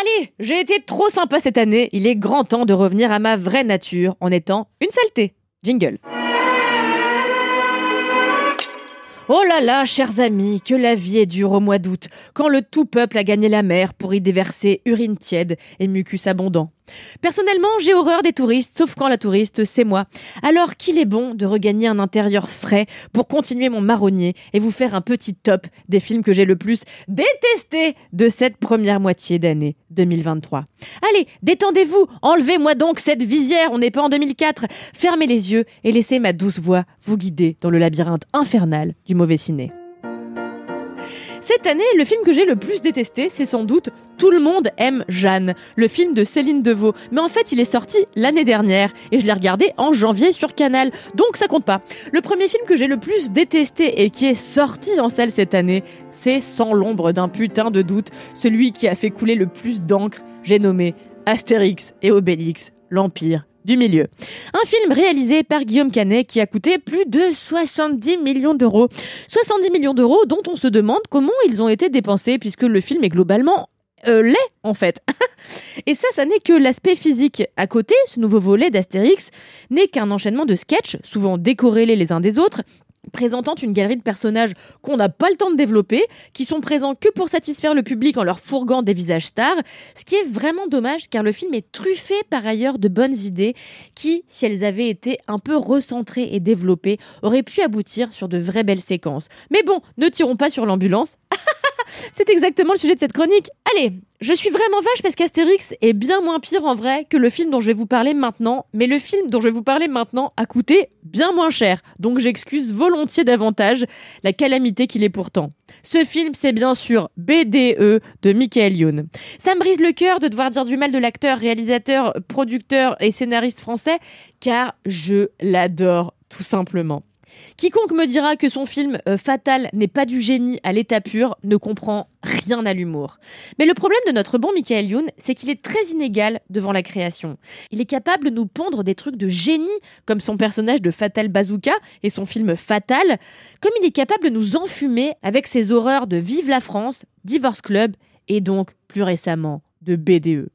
Allez, j'ai été trop sympa cette année. Il est grand temps de revenir à ma vraie nature en étant une saleté. Jingle. Oh là là, chers amis, que la vie est dure au mois d'août, quand le tout peuple a gagné la mer pour y déverser urine tiède et mucus abondant. Personnellement, j'ai horreur des touristes, sauf quand la touriste, c'est moi. Alors qu'il est bon de regagner un intérieur frais pour continuer mon marronnier et vous faire un petit top des films que j'ai le plus détestés de cette première moitié d'année 2023. Allez, détendez-vous, enlevez-moi donc cette visière, on n'est pas en 2004. Fermez les yeux et laissez ma douce voix vous guider dans le labyrinthe infernal du mauvais ciné. Cette année, le film que j'ai le plus détesté, c'est sans doute Tout le monde aime Jeanne, le film de Céline Deveau. Mais en fait, il est sorti l'année dernière et je l'ai regardé en janvier sur Canal, donc ça compte pas. Le premier film que j'ai le plus détesté et qui est sorti en salle cette année, c'est sans l'ombre d'un putain de doute, celui qui a fait couler le plus d'encre, j'ai nommé Astérix et Obélix, l'Empire du milieu. Un film réalisé par Guillaume Canet qui a coûté plus de 70 millions d'euros. 70 millions d'euros dont on se demande comment ils ont été dépensés puisque le film est globalement euh, laid en fait. Et ça, ça n'est que l'aspect physique. À côté, ce nouveau volet d'Astérix n'est qu'un enchaînement de sketchs, souvent décorrélés les uns des autres, présentant une galerie de personnages qu'on n'a pas le temps de développer, qui sont présents que pour satisfaire le public en leur fourguant des visages stars, ce qui est vraiment dommage car le film est truffé par ailleurs de bonnes idées qui, si elles avaient été un peu recentrées et développées, auraient pu aboutir sur de vraies belles séquences. Mais bon, ne tirons pas sur l'ambulance. C'est exactement le sujet de cette chronique. Allez, je suis vraiment vache parce qu'Astérix est bien moins pire en vrai que le film dont je vais vous parler maintenant, mais le film dont je vais vous parler maintenant a coûté bien moins cher, donc j'excuse volontiers davantage la calamité qu'il est pourtant. Ce film, c'est bien sûr BDE de Michael Youn. Ça me brise le cœur de devoir dire du mal de l'acteur, réalisateur, producteur et scénariste français, car je l'adore tout simplement. Quiconque me dira que son film euh, Fatal n'est pas du génie à l'état pur ne comprend rien à l'humour. Mais le problème de notre bon Michael Youn, c'est qu'il est très inégal devant la création. Il est capable de nous pondre des trucs de génie, comme son personnage de Fatal Bazooka et son film Fatal, comme il est capable de nous enfumer avec ses horreurs de Vive la France, Divorce Club et donc plus récemment de BDE.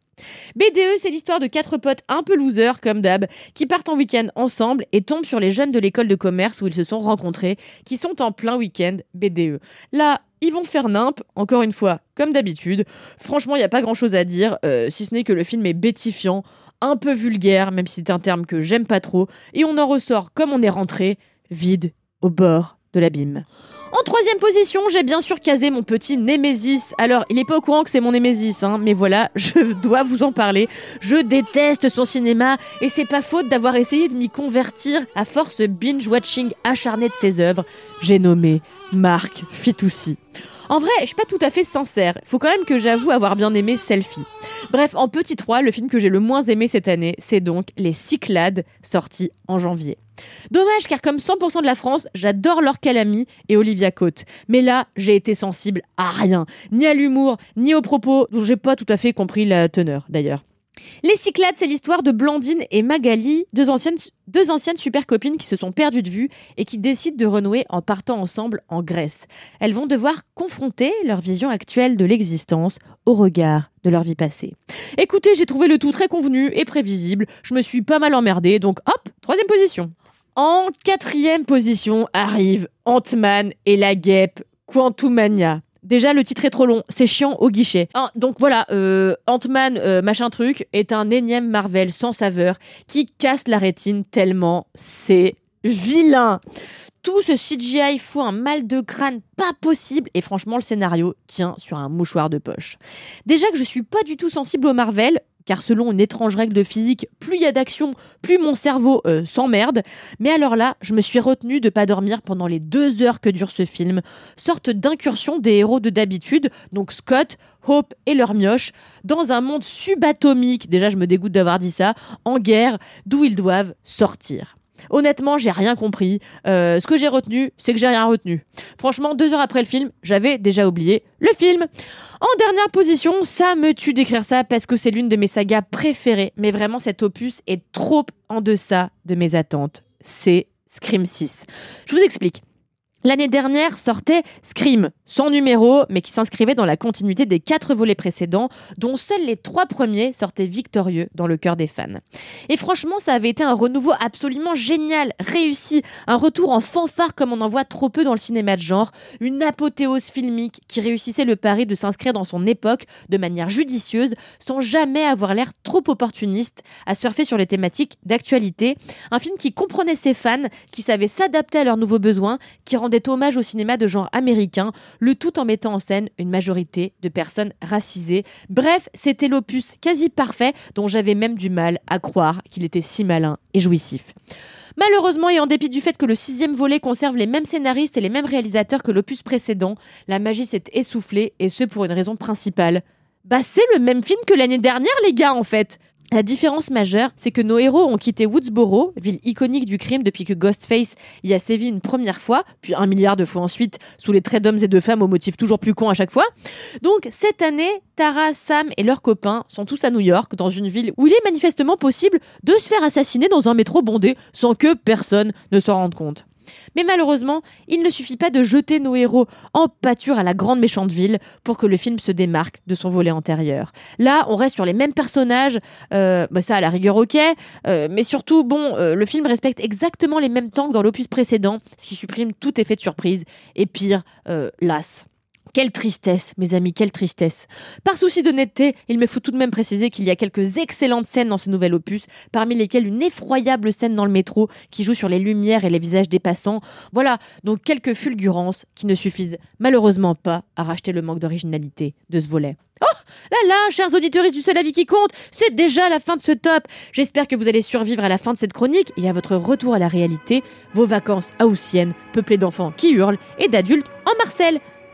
BDE, c'est l'histoire de quatre potes un peu losers, comme d'hab, qui partent en week-end ensemble et tombent sur les jeunes de l'école de commerce où ils se sont rencontrés, qui sont en plein week-end BDE. Là, ils vont faire nimp, encore une fois, comme d'habitude. Franchement, il n'y a pas grand-chose à dire, euh, si ce n'est que le film est bétifiant, un peu vulgaire, même si c'est un terme que j'aime pas trop, et on en ressort comme on est rentré, vide, au bord l'abîme. En troisième position, j'ai bien sûr casé mon petit Némésis. Alors, il n'est pas au courant que c'est mon Némésis, hein, mais voilà, je dois vous en parler. Je déteste son cinéma et c'est pas faute d'avoir essayé de m'y convertir à force binge-watching acharné de ses œuvres. J'ai nommé Marc Fitoussi. En vrai, je suis pas tout à fait sincère. Faut quand même que j'avoue avoir bien aimé Selfie. Bref, en petit 3, le film que j'ai le moins aimé cette année, c'est donc Les Cyclades, sorti en janvier. Dommage car comme 100% de la France, j'adore Laure Calamy et Olivia Cote. Mais là, j'ai été sensible à rien, ni à l'humour, ni aux propos dont j'ai pas tout à fait compris la teneur d'ailleurs. Les Cyclades, c'est l'histoire de Blandine et Magali, deux anciennes, deux anciennes super copines qui se sont perdues de vue et qui décident de renouer en partant ensemble en Grèce. Elles vont devoir confronter leur vision actuelle de l'existence au regard de leur vie passée. Écoutez, j'ai trouvé le tout très convenu et prévisible. Je me suis pas mal emmerdée, donc hop, troisième position. En quatrième position arrive Ant-Man et la guêpe Quantumania. Déjà, le titre est trop long, c'est chiant au guichet. Ah, donc voilà, euh, Ant-Man, euh, machin truc, est un énième Marvel sans saveur qui casse la rétine tellement c'est vilain. Tout ce CGI fout un mal de crâne pas possible et franchement le scénario tient sur un mouchoir de poche. Déjà que je suis pas du tout sensible au Marvel, car selon une étrange règle de physique, plus il y a d'action, plus mon cerveau euh, s'emmerde. Mais alors là, je me suis retenue de pas dormir pendant les deux heures que dure ce film, sorte d'incursion des héros de d'habitude, donc Scott, Hope et leur mioche, dans un monde subatomique, déjà je me dégoûte d'avoir dit ça, en guerre, d'où ils doivent sortir. Honnêtement, j'ai rien compris. Euh, ce que j'ai retenu, c'est que j'ai rien retenu. Franchement, deux heures après le film, j'avais déjà oublié le film. En dernière position, ça me tue d'écrire ça parce que c'est l'une de mes sagas préférées. Mais vraiment, cet opus est trop en deçà de mes attentes. C'est Scream 6. Je vous explique. L'année dernière sortait Scream, son numéro, mais qui s'inscrivait dans la continuité des quatre volets précédents, dont seuls les trois premiers sortaient victorieux dans le cœur des fans. Et franchement, ça avait été un renouveau absolument génial, réussi, un retour en fanfare comme on en voit trop peu dans le cinéma de genre, une apothéose filmique qui réussissait le pari de s'inscrire dans son époque de manière judicieuse, sans jamais avoir l'air trop opportuniste à surfer sur les thématiques d'actualité. Un film qui comprenait ses fans, qui savait s'adapter à leurs nouveaux besoins, qui rendait hommage au cinéma de genre américain, le tout en mettant en scène une majorité de personnes racisées. Bref, c'était l'opus quasi parfait dont j'avais même du mal à croire qu'il était si malin et jouissif. Malheureusement, et en dépit du fait que le sixième volet conserve les mêmes scénaristes et les mêmes réalisateurs que l'opus précédent, la magie s'est essoufflée, et ce pour une raison principale. Bah c'est le même film que l'année dernière les gars en fait la différence majeure, c'est que nos héros ont quitté Woodsboro, ville iconique du crime depuis que Ghostface y a sévi une première fois, puis un milliard de fois ensuite, sous les traits d'hommes et de femmes au motif toujours plus con à chaque fois. Donc cette année, Tara, Sam et leurs copains sont tous à New York, dans une ville où il est manifestement possible de se faire assassiner dans un métro bondé sans que personne ne s'en rende compte. Mais malheureusement, il ne suffit pas de jeter nos héros en pâture à la grande méchante ville pour que le film se démarque de son volet antérieur. Là, on reste sur les mêmes personnages, euh, bah ça à la rigueur ok, euh, mais surtout, bon, euh, le film respecte exactement les mêmes temps que dans l'opus précédent, ce qui supprime tout effet de surprise, et pire, las. Quelle tristesse, mes amis, quelle tristesse. Par souci d'honnêteté, il me faut tout de même préciser qu'il y a quelques excellentes scènes dans ce nouvel opus, parmi lesquelles une effroyable scène dans le métro qui joue sur les lumières et les visages des passants. Voilà, donc quelques fulgurances qui ne suffisent malheureusement pas à racheter le manque d'originalité de ce volet. Oh là là, chers auditeurs du seul avis qui compte, c'est déjà la fin de ce top. J'espère que vous allez survivre à la fin de cette chronique et à votre retour à la réalité, vos vacances haussiennes, peuplées d'enfants qui hurlent et d'adultes en Marcel.